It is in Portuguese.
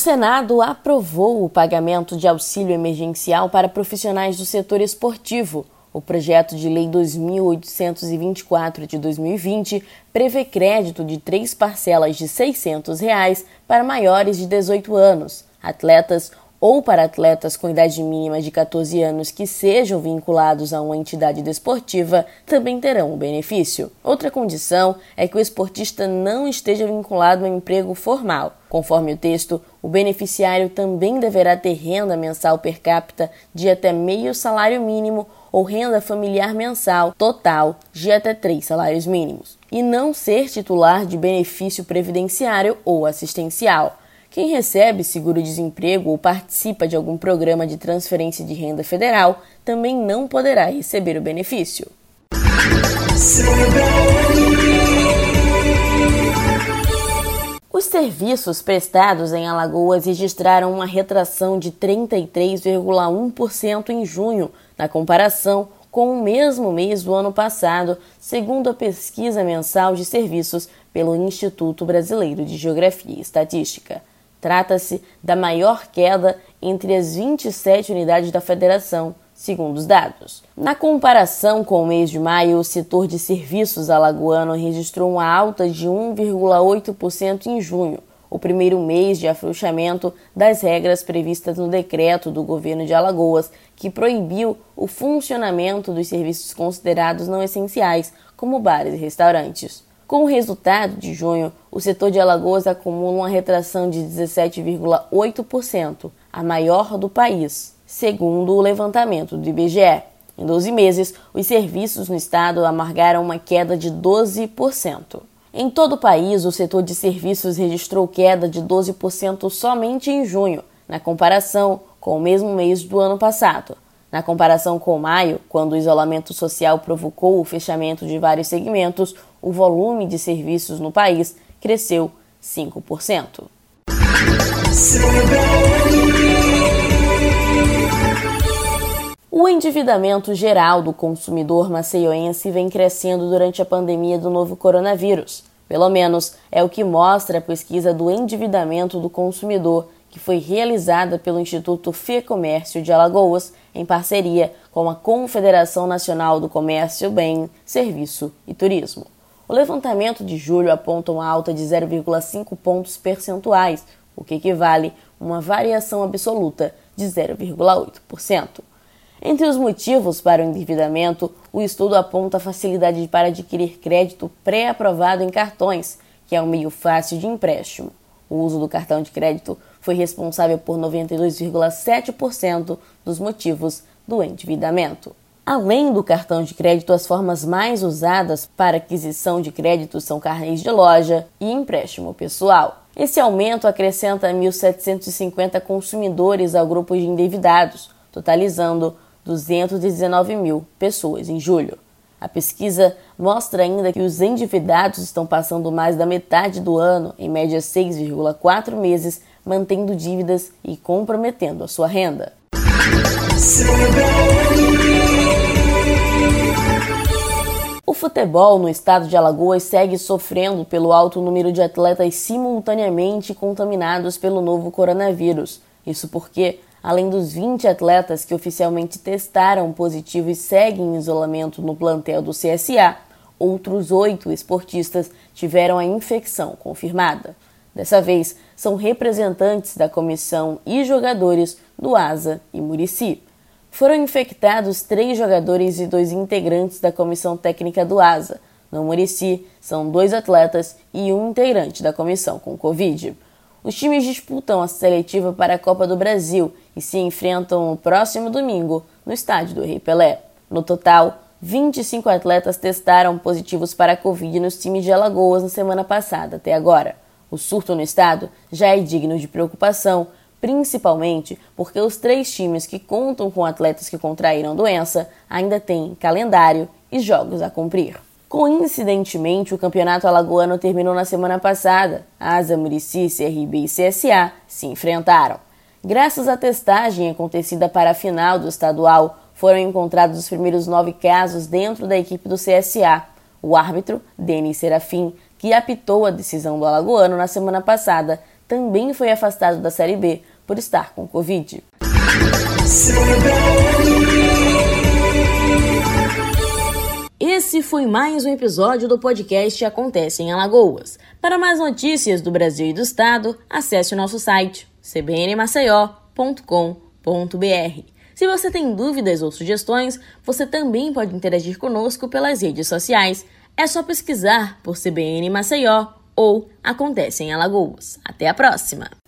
Senado aprovou o pagamento de auxílio emergencial para profissionais do setor esportivo. O projeto de lei 2824 de 2020 prevê crédito de três parcelas de 600 reais para maiores de 18 anos, atletas ou para atletas com idade mínima de 14 anos que sejam vinculados a uma entidade desportiva também terão o benefício. Outra condição é que o esportista não esteja vinculado a um emprego formal. Conforme o texto, o beneficiário também deverá ter renda mensal per capita de até meio salário mínimo ou renda familiar mensal total de até três salários mínimos, e não ser titular de benefício previdenciário ou assistencial. Quem recebe seguro-desemprego ou participa de algum programa de transferência de renda federal também não poderá receber o benefício. Os serviços prestados em Alagoas registraram uma retração de 33,1% em junho, na comparação com o mesmo mês do ano passado, segundo a pesquisa mensal de serviços pelo Instituto Brasileiro de Geografia e Estatística. Trata-se da maior queda entre as 27 unidades da federação, segundo os dados. Na comparação com o mês de maio, o setor de serviços alagoano registrou uma alta de 1,8% em junho, o primeiro mês de afrouxamento das regras previstas no decreto do governo de Alagoas, que proibiu o funcionamento dos serviços considerados não essenciais, como bares e restaurantes. Com o resultado de junho, o setor de Alagoas acumula uma retração de 17,8%, a maior do país, segundo o levantamento do IBGE. Em 12 meses, os serviços no estado amargaram uma queda de 12%. Em todo o país, o setor de serviços registrou queda de 12% somente em junho, na comparação com o mesmo mês do ano passado. Na comparação com maio, quando o isolamento social provocou o fechamento de vários segmentos, o volume de serviços no país cresceu 5%. O endividamento geral do consumidor maceioense vem crescendo durante a pandemia do novo coronavírus. Pelo menos é o que mostra a pesquisa do endividamento do consumidor que foi realizada pelo Instituto Fê Comércio de Alagoas, em parceria com a Confederação Nacional do Comércio, Bem, Serviço e Turismo. O levantamento de julho aponta uma alta de 0,5 pontos percentuais, o que equivale a uma variação absoluta de 0,8%. Entre os motivos para o endividamento, o estudo aponta a facilidade para adquirir crédito pré-aprovado em cartões, que é um meio fácil de empréstimo. O uso do cartão de crédito foi responsável por 92,7% dos motivos do endividamento. Além do cartão de crédito, as formas mais usadas para aquisição de crédito são carnês de loja e empréstimo pessoal. Esse aumento acrescenta 1.750 consumidores ao grupo de endividados, totalizando 219 mil pessoas em julho. A pesquisa mostra ainda que os endividados estão passando mais da metade do ano, em média 6,4 meses, mantendo dívidas e comprometendo a sua renda. O futebol no estado de Alagoas segue sofrendo pelo alto número de atletas simultaneamente contaminados pelo novo coronavírus. Isso porque, além dos 20 atletas que oficialmente testaram positivo e seguem em isolamento no plantel do CSA, outros oito esportistas tiveram a infecção confirmada. Dessa vez, são representantes da comissão e jogadores do ASA e Murici. Foram infectados três jogadores e dois integrantes da comissão técnica do ASA. No Murici, são dois atletas e um integrante da comissão com Covid. Os times disputam a seletiva para a Copa do Brasil e se enfrentam no próximo domingo no estádio do Rei Pelé. No total, 25 atletas testaram positivos para a Covid nos times de Alagoas na semana passada até agora. O surto no estado já é digno de preocupação, principalmente porque os três times que contam com atletas que contraíram doença ainda têm calendário e jogos a cumprir. Coincidentemente, o campeonato alagoano terminou na semana passada. Asa, Murici, CRB e CSA se enfrentaram. Graças à testagem acontecida para a final do estadual, foram encontrados os primeiros nove casos dentro da equipe do CSA. O árbitro, Denis Serafim, que apitou a decisão do alagoano na semana passada, também foi afastado da Série B por estar com Covid. Esse foi mais um episódio do podcast Acontece em Alagoas. Para mais notícias do Brasil e do Estado, acesse o nosso site cbnmaceió.com.br. Se você tem dúvidas ou sugestões, você também pode interagir conosco pelas redes sociais. É só pesquisar por CBN Maceió ou Acontece em Alagoas. Até a próxima!